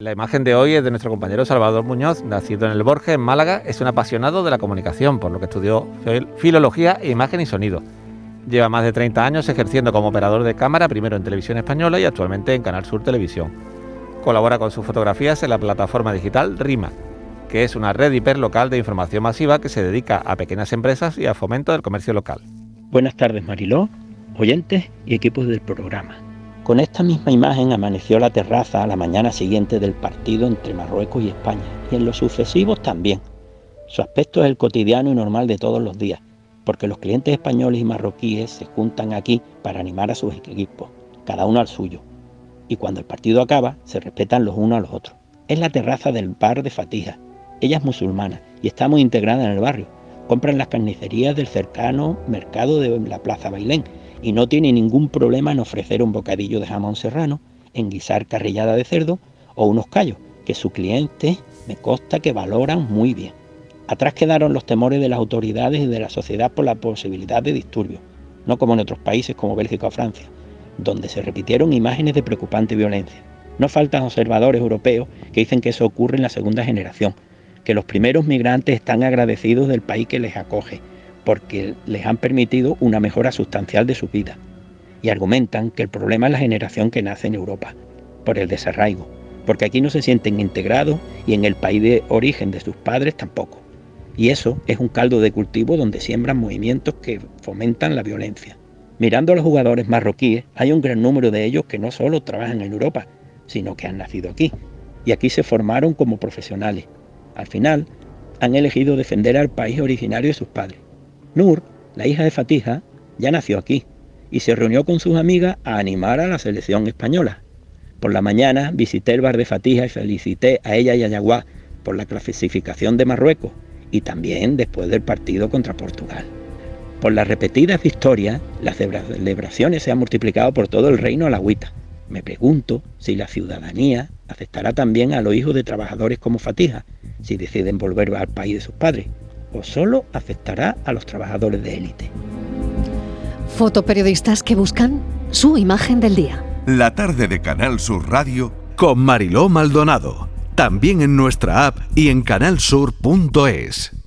La imagen de hoy es de nuestro compañero Salvador Muñoz, nacido en el Borges, en Málaga. Es un apasionado de la comunicación, por lo que estudió filología, imagen y sonido. Lleva más de 30 años ejerciendo como operador de cámara, primero en Televisión Española y actualmente en Canal Sur Televisión. Colabora con sus fotografías en la plataforma digital RIMA, que es una red hiperlocal de información masiva que se dedica a pequeñas empresas y a fomento del comercio local. Buenas tardes, Mariló, oyentes y equipos del programa. Con esta misma imagen amaneció la terraza a la mañana siguiente del partido entre Marruecos y España, y en los sucesivos también. Su aspecto es el cotidiano y normal de todos los días, porque los clientes españoles y marroquíes se juntan aquí para animar a sus equipos, cada uno al suyo. Y cuando el partido acaba, se respetan los unos a los otros. Es la terraza del bar de Fatija. Ella es musulmana y está muy integrada en el barrio. Compran las carnicerías del cercano mercado de la Plaza Bailén y no tiene ningún problema en ofrecer un bocadillo de jamón serrano, en guisar carrillada de cerdo o unos callos, que su cliente me consta que valoran muy bien. Atrás quedaron los temores de las autoridades y de la sociedad por la posibilidad de disturbios, no como en otros países como Bélgica o Francia, donde se repitieron imágenes de preocupante violencia. No faltan observadores europeos que dicen que eso ocurre en la segunda generación, que los primeros migrantes están agradecidos del país que les acoge porque les han permitido una mejora sustancial de su vida. Y argumentan que el problema es la generación que nace en Europa, por el desarraigo, porque aquí no se sienten integrados y en el país de origen de sus padres tampoco. Y eso es un caldo de cultivo donde siembran movimientos que fomentan la violencia. Mirando a los jugadores marroquíes, hay un gran número de ellos que no solo trabajan en Europa, sino que han nacido aquí. Y aquí se formaron como profesionales. Al final, han elegido defender al país originario de sus padres. Nur, la hija de Fatija, ya nació aquí y se reunió con sus amigas a animar a la selección española. Por la mañana visité el bar de Fatija y felicité a ella y a Yaguá por la clasificación de Marruecos y también después del partido contra Portugal. Por las repetidas victorias, las celebraciones se han multiplicado por todo el reino a la agüita. Me pregunto si la ciudadanía aceptará también a los hijos de trabajadores como Fatija, si deciden volver al país de sus padres o solo afectará a los trabajadores de élite. Fotoperiodistas que buscan su imagen del día. La tarde de Canal Sur Radio con Mariló Maldonado. También en nuestra app y en canalsur.es.